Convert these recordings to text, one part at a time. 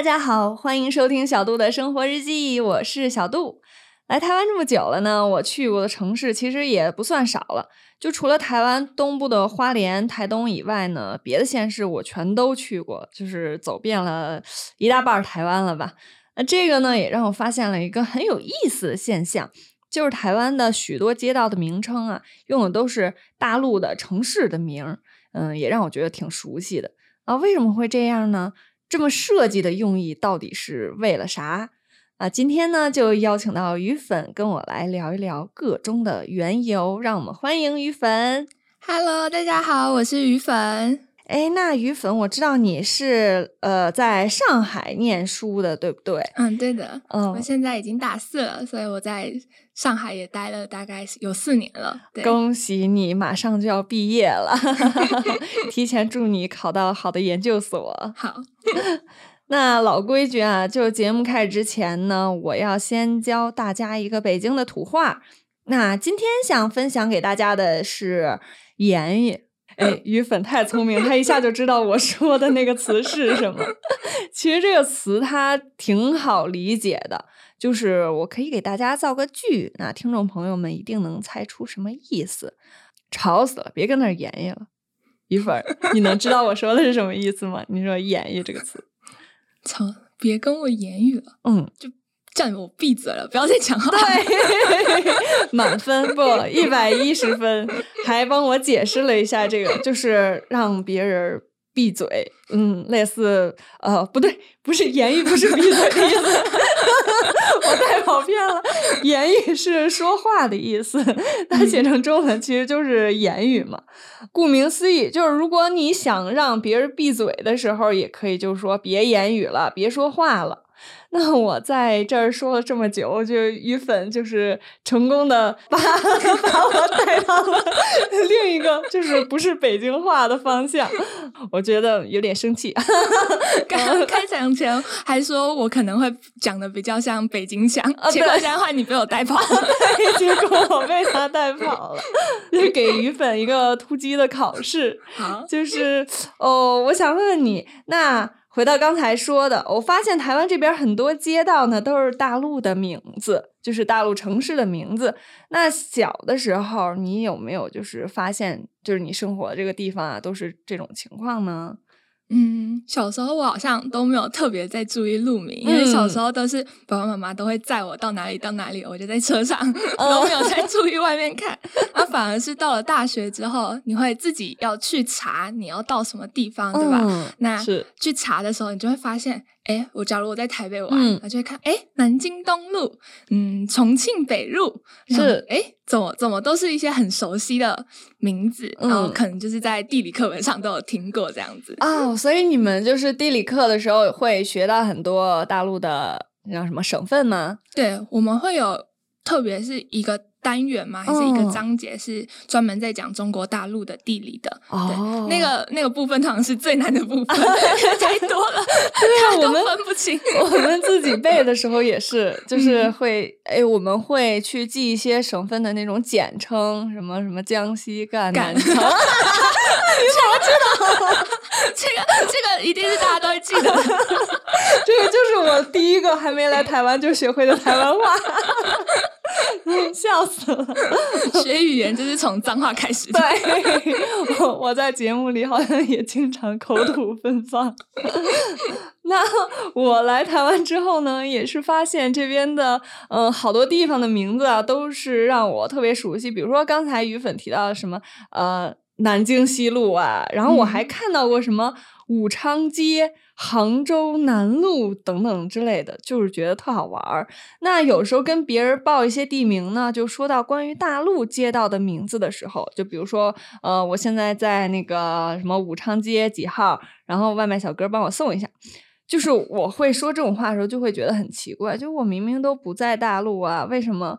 大家好，欢迎收听小杜的生活日记，我是小杜。来台湾这么久了呢，我去过的城市其实也不算少了。就除了台湾东部的花莲、台东以外呢，别的县市我全都去过，就是走遍了一大半台湾了吧。那这个呢，也让我发现了一个很有意思的现象，就是台湾的许多街道的名称啊，用的都是大陆的城市的名儿嗯，也让我觉得挺熟悉的啊。为什么会这样呢？这么设计的用意到底是为了啥啊？今天呢，就邀请到鱼粉跟我来聊一聊个中的缘由。让我们欢迎鱼粉。Hello，大家好，我是鱼粉。哎，那鱼粉，我知道你是呃在上海念书的，对不对？嗯，对的。嗯，我现在已经大四了，所以我在上海也待了大概有四年了。对恭喜你，马上就要毕业了，提前祝你考到好的研究所。好，那老规矩啊，就节目开始之前呢，我要先教大家一个北京的土话。那今天想分享给大家的是言语。哎，鱼粉太聪明，他一下就知道我说的那个词是什么。其实这个词它挺好理解的，就是我可以给大家造个句，那听众朋友们一定能猜出什么意思。吵死了，别跟那儿演绎了。鱼粉，你能知道我说的是什么意思吗？你说“演绎”这个词，操，别跟我言语了。嗯，就。叫我闭嘴了，不要再讲话。对，满分不一百一十分，还帮我解释了一下这个，就是让别人闭嘴。嗯，类似呃，不对，不是言语，不是闭嘴的意思。我太跑偏了，言语是说话的意思，它写成中文其实就是言语嘛。顾名思义，就是如果你想让别人闭嘴的时候，也可以就是说别言语了，别说话了。那我在这儿说了这么久，就鱼粉就是成功的把 把我带到了 另一个就是不是北京话的方向，我觉得有点生气。刚开场前还说我可能会讲的比较像北京腔，结果现在话你被我带跑了，结果我被他带跑了，就是给鱼粉一个突击的考试。好，就是哦，我想问问你那。回到刚才说的，我发现台湾这边很多街道呢都是大陆的名字，就是大陆城市的名字。那小的时候，你有没有就是发现，就是你生活这个地方啊，都是这种情况呢？嗯，小时候我好像都没有特别在注意路名，因为小时候都是爸爸妈妈都会载我到哪里到哪里，我就在车上 都没有在注意外面看。那反而是到了大学之后，你会自己要去查你要到什么地方，对吧？那去查的时候，你就会发现。哎，我假如我在台北玩，我就会看，哎，南京东路，嗯，重庆北路，是，哎，怎么怎么都是一些很熟悉的名字，然后可能就是在地理课本上都有听过这样子。哦，所以你们就是地理课的时候会学到很多大陆的叫什么省份吗？对，我们会有，特别是一个。单元吗？还是一个章节是专门在讲中国大陆的地理的？哦，那个那个部分好像是最难的部分，太多了，对啊，我们分不清。我们自己背的时候也是，就是会，哎，我们会去记一些省份的那种简称，什么什么江西赣南昌。你怎么知道？这个这个一定是大家都会记得。这个就是我第一个还没来台湾就学会的台湾话。笑死了！学语言就是从脏话开始。对，我 我在节目里好像也经常口吐芬芳。那我来台湾之后呢，也是发现这边的嗯好多地方的名字啊，都是让我特别熟悉。比如说刚才鱼粉提到的什么呃南京西路啊，然后我还看到过什么。武昌街、杭州南路等等之类的，就是觉得特好玩儿。那有时候跟别人报一些地名呢，就说到关于大陆街道的名字的时候，就比如说，呃，我现在在那个什么武昌街几号，然后外卖小哥帮我送一下。就是我会说这种话的时候，就会觉得很奇怪，就我明明都不在大陆啊，为什么？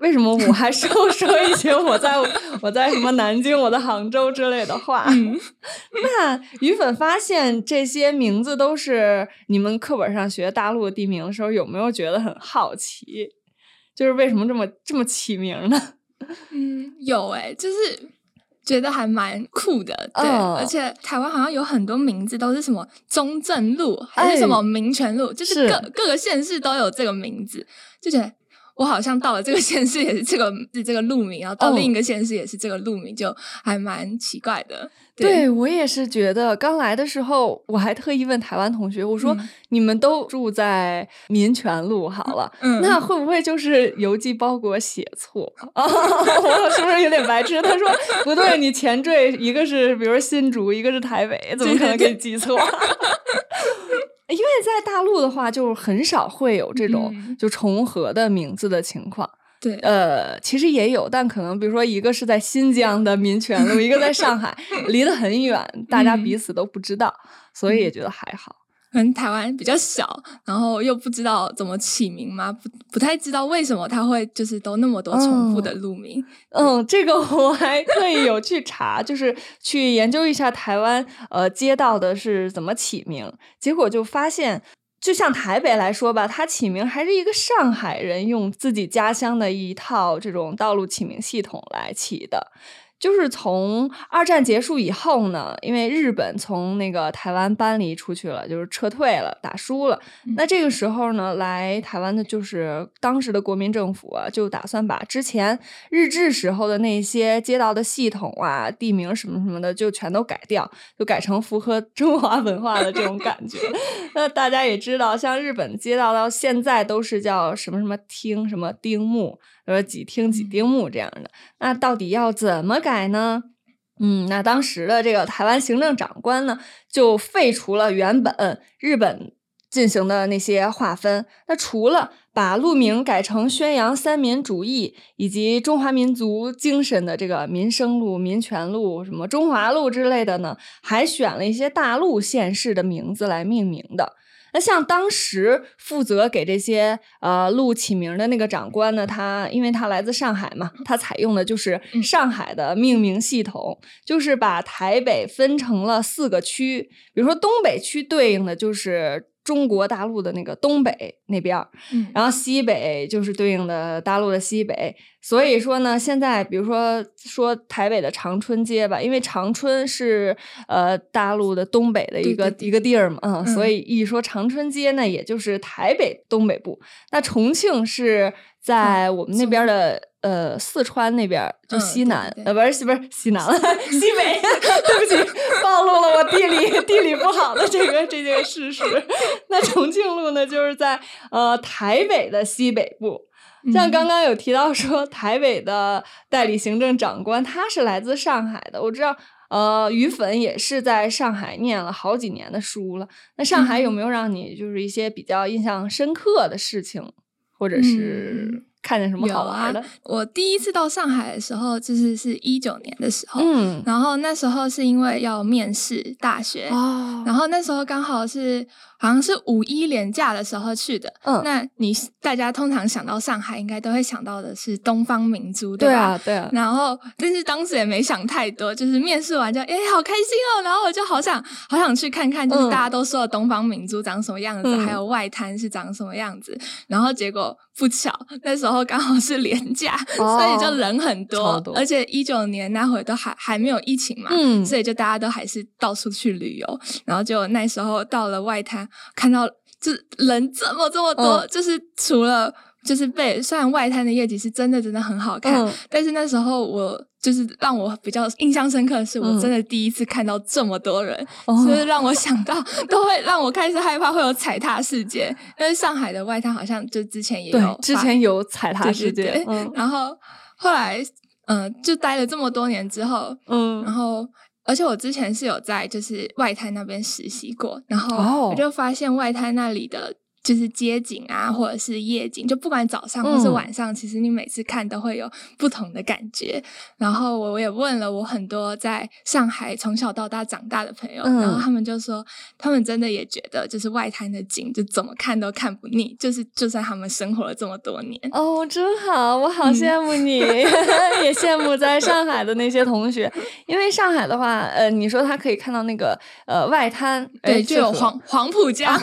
为什么我还是要说一些我在 我在什么南京、我在杭州之类的话？那鱼粉发现这些名字都是你们课本上学大陆的地名的时候，有没有觉得很好奇？就是为什么这么这么起名呢？嗯，有哎，就是觉得还蛮酷的，对，而且台湾好像有很多名字都是什么中正路还是什么民权路，就是各各个县市都有这个名字，就觉得。我好像到了这个县市也是这个是这个路名，然后到另一个县市也是这个路名，就还蛮奇怪的。对我也是觉得，刚来的时候我还特意问台湾同学，我说你们都住在民权路好了，那会不会就是邮寄包裹写错啊？我是不是有点白痴？他说不对，你前缀一个是比如新竹，一个是台北，怎么可能给记错？因为在大陆的话，就很少会有这种就重合的名字的情况。对，呃，其实也有，但可能比如说一个是在新疆的民权路，一个在上海，离得很远，大家彼此都不知道，所以也觉得还好。嗯，台湾比较小，然后又不知道怎么起名嘛，不不太知道为什么他会就是都那么多重复的路名。嗯，这个我还特意有去查，就是去研究一下台湾呃街道的是怎么起名，结果就发现，就像台北来说吧，它起名还是一个上海人用自己家乡的一套这种道路起名系统来起的。就是从二战结束以后呢，因为日本从那个台湾搬离出去了，就是撤退了，打输了。那这个时候呢，来台湾的就是当时的国民政府啊，就打算把之前日治时候的那些街道的系统啊、地名什么什么的，就全都改掉，就改成符合中华文化的这种感觉。那大家也知道，像日本街道到现在都是叫什么什么町、什么说几厅几丁目这样的，那到底要怎么改呢？嗯，那当时的这个台湾行政长官呢，就废除了原本日本进行的那些划分。那除了把路名改成宣扬三民主义以及中华民族精神的这个民生路、民权路、什么中华路之类的呢，还选了一些大陆县市的名字来命名的。那像当时负责给这些呃路起名的那个长官呢，他因为他来自上海嘛，他采用的就是上海的命名系统，就是把台北分成了四个区，比如说东北区对应的就是。中国大陆的那个东北那边儿，然后西北就是对应的大陆的西北，所以说呢，现在比如说说台北的长春街吧，因为长春是呃大陆的东北的一个一个地儿嘛，嗯，所以一说长春街呢，也就是台北东北部。那重庆是在我们那边的。呃，四川那边就西南，呃，不是不是西南了，西北。对不起，暴露了我地理地理不好的这个这件事实。那重庆路呢，就是在呃台北的西北部。像刚刚有提到说，台北的代理行政长官他是来自上海的。我知道，呃，于粉也是在上海念了好几年的书了。那上海有没有让你就是一些比较印象深刻的事情，或者是？看见什么好玩的？我第一次到上海的时候，就是是一九年的时候，嗯，然后那时候是因为要面试大学，哦，然后那时候刚好是。好像是五一连假的时候去的。嗯，那你大家通常想到上海，应该都会想到的是东方明珠，对吧？对啊，对啊。然后，但是当时也没想太多，就是面试完就哎，好开心哦。然后我就好想好想去看看，就是大家都说的东方明珠长什么样子，还有外滩是长什么样子。然后结果不巧，那时候刚好是连假，所以就人很多，而且一九年那会都还还没有疫情嘛，嗯，所以就大家都还是到处去旅游。然后就那时候到了外滩。看到就人这么这么多，就是除了就是被虽然外滩的夜景是真的真的很好看，但是那时候我就是让我比较印象深刻的是，我真的第一次看到这么多人，就是让我想到都会让我开始害怕会有踩踏事件，因为上海的外滩好像就之前也有之前有踩踏事件，然后后来嗯就待了这么多年之后，嗯，然后。而且我之前是有在就是外滩那边实习过，然后我就发现外滩那里的。就是街景啊，或者是夜景，就不管早上或是晚上，其实你每次看都会有不同的感觉。然后我我也问了我很多在上海从小到大长大的朋友，然后他们就说，他们真的也觉得，就是外滩的景就怎么看都看不腻，就是就算他们生活了这么多年。哦，真好，我好羡慕你，也羡慕在上海的那些同学，因为上海的话，呃，你说他可以看到那个呃外滩，对，就有黄黄浦江。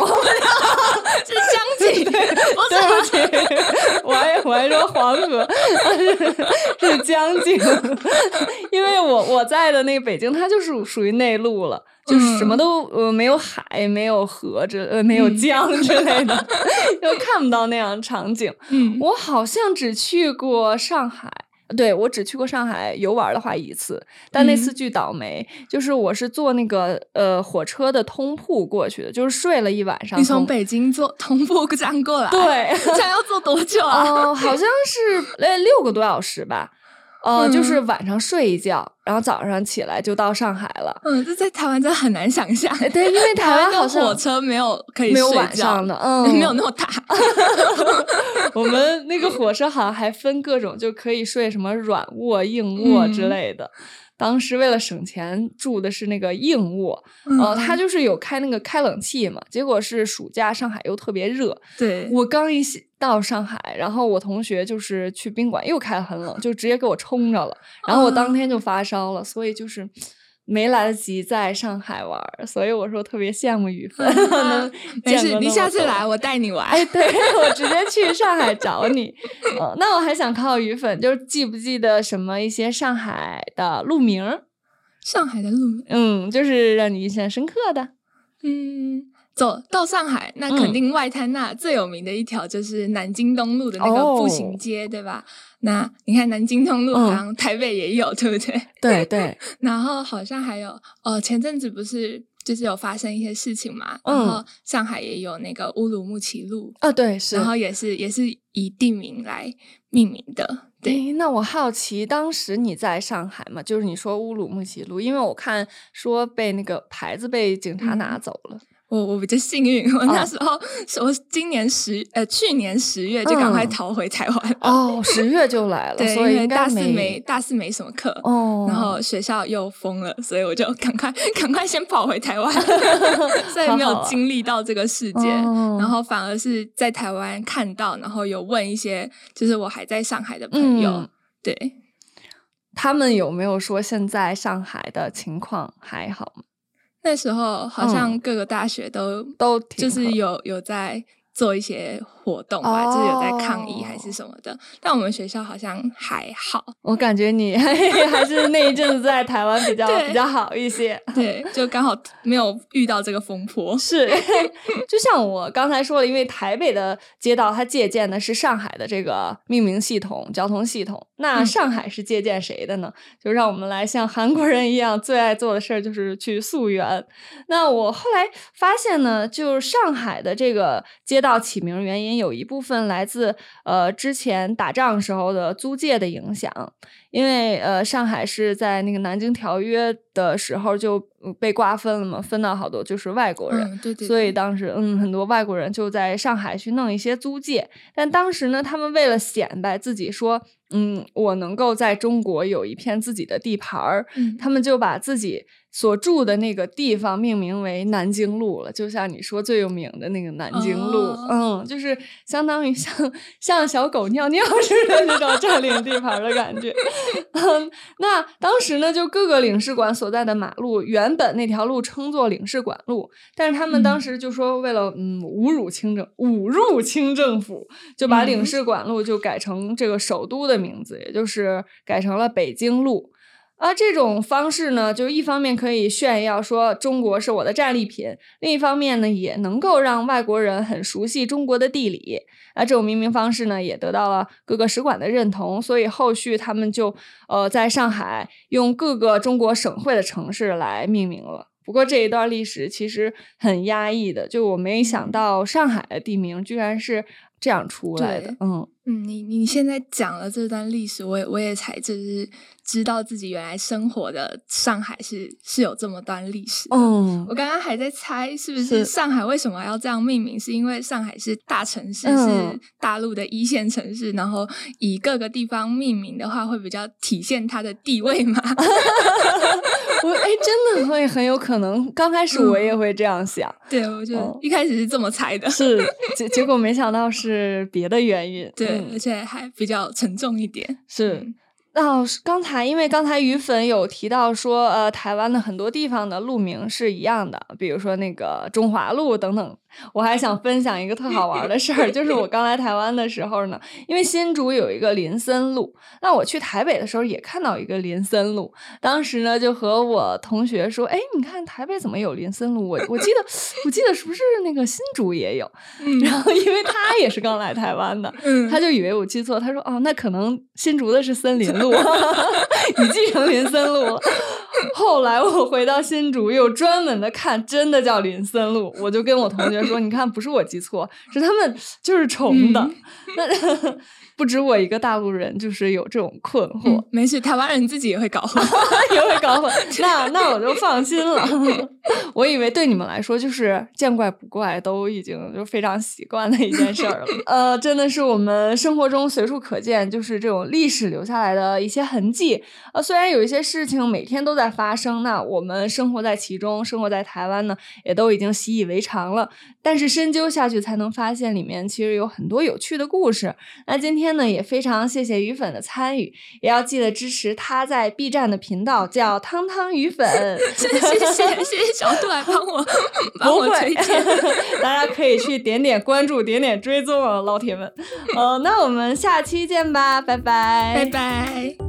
是江景，对不起，我还我还说黄河，是江景，因为我我在的那个北京，它就是属于内陆了，就是什么都呃没有海，没有河之呃没有江之类的，就看不到那样场景。嗯，我好像只去过上海。对，我只去过上海游玩的话一次，但那次巨倒霉，就是我是坐那个呃火车的通铺过去的，就是睡了一晚上。你从北京坐通铺这样过来？对，这样要坐多久啊？哦，好像是呃六个多小时吧。呃，就是晚上睡一觉，然后早上起来就到上海了。嗯，这在台湾真的很难想象。对，因为台湾好像火车没有可以没有晚上的，嗯，没有那么大。我们那个火车好像还分各种，就可以睡什么软卧、硬卧之类的。当时为了省钱，住的是那个硬卧，呃，他就是有开那个开冷气嘛。结果是暑假，上海又特别热。对，我刚一到上海，然后我同学就是去宾馆又开很冷，就直接给我冲着了。然后我当天就发烧了，所以就是。没来得及在上海玩，所以我说特别羡慕雨芬。没事，你下次来我带你玩。哎，对我直接去上海找你。嗯，那我还想靠雨粉，就是记不记得什么一些上海的路名？上海的路名，嗯，就是让你印象深刻的。嗯。走到上海，那肯定外滩那最有名的一条就是南京东路的那个步行街，对吧？那你看南京东路好像台北也有，对不对？对对。然后好像还有，呃，前阵子不是就是有发生一些事情嘛？然后上海也有那个乌鲁木齐路啊，对，是。然后也是也是以地名来命名的。对，那我好奇，当时你在上海嘛？就是你说乌鲁木齐路，因为我看说被那个牌子被警察拿走了。我我比较幸运，我那时候我今年十呃去年十月就赶快逃回台湾哦，十月就来了，对，因为大四没大四没什么课哦，然后学校又封了，所以我就赶快赶快先跑回台湾，所以没有经历到这个事件，然后反而是在台湾看到，然后有问一些就是我还在上海的朋友，对。他们有没有说现在上海的情况还好吗？那时候好像各个大学都都就是有有在。做一些活动吧，就是有在抗议还是什么的，但我们学校好像还好。我感觉你 还是那一阵子在台湾比较比较好一些，对，就刚好没有遇到这个风波。是，就像我刚才说了，因为台北的街道它借鉴的是上海的这个命名系统、交通系统，那上海是借鉴谁的呢？就让我们来像韩国人一样，最爱做的事儿就是去溯源。那我后来发现呢，就是上海的这个街道。起名原因有一部分来自呃之前打仗时候的租界的影响，因为呃上海是在那个南京条约的时候就被瓜分了嘛，分到好多就是外国人，对对，所以当时嗯很多外国人就在上海去弄一些租界，但当时呢他们为了显摆自己说嗯我能够在中国有一片自己的地盘儿，他们就把自己。所住的那个地方命名为南京路了，就像你说最有名的那个南京路，嗯，就是相当于像像小狗尿尿似的那种占领地盘的感觉。嗯，那当时呢，就各个领事馆所在的马路，原本那条路称作领事馆路，但是他们当时就说为了嗯侮辱清政，侮辱清政府，就把领事馆路就改成这个首都的名字，也就是改成了北京路。啊，这种方式呢，就一方面可以炫耀说中国是我的战利品，另一方面呢，也能够让外国人很熟悉中国的地理。啊，这种命名方式呢，也得到了各个使馆的认同，所以后续他们就呃在上海用各个中国省会的城市来命名了。不过这一段历史其实很压抑的，就我没想到上海的地名居然是这样出来的。嗯。嗯，你你现在讲了这段历史，我也我也才就是知道自己原来生活的上海是是有这么段历史。嗯，我刚刚还在猜是不是上海为什么要这样命名，是因为上海是大城市，是大陆的一线城市，然后以各个地方命名的话，会比较体现它的地位吗？我哎，真的会很有可能。刚开始我也会这样想，对我就一开始是这么猜的，是结 结果没想到是别的原因。对。而且还比较沉重一点。是，那刚才因为刚才鱼粉有提到说，呃，台湾的很多地方的路名是一样的，比如说那个中华路等等。我还想分享一个特好玩的事儿，就是我刚来台湾的时候呢，因为新竹有一个林森路，那我去台北的时候也看到一个林森路，当时呢就和我同学说，哎，你看台北怎么有林森路？我我记得我记得是不是那个新竹也有？然后因为他也是刚来台湾的，他就以为我记错，他说哦，那可能新竹的是森林路，你记成林森路了。后来我回到新竹，又专门的看，真的叫林森路，我就跟我同学说，你看不是我记错，是他们就是重的。那。不止我一个大陆人，就是有这种困惑。没事，台湾人自己也会搞混，也会搞混。那那我就放心了。我以为对你们来说就是见怪不怪，都已经就非常习惯的一件事儿了。呃，真的是我们生活中随处可见，就是这种历史留下来的一些痕迹。呃，虽然有一些事情每天都在发生，那我们生活在其中，生活在台湾呢，也都已经习以为常了。但是深究下去，才能发现里面其实有很多有趣的故事。那今天。呢，也非常谢谢鱼粉的参与，也要记得支持他在 B 站的频道，叫汤汤鱼粉。谢谢谢谢谢谢小杜来帮我 帮我推荐，大家可以去点点关注，点点追踪啊，老铁们。呃，那我们下期见吧，拜拜，拜拜。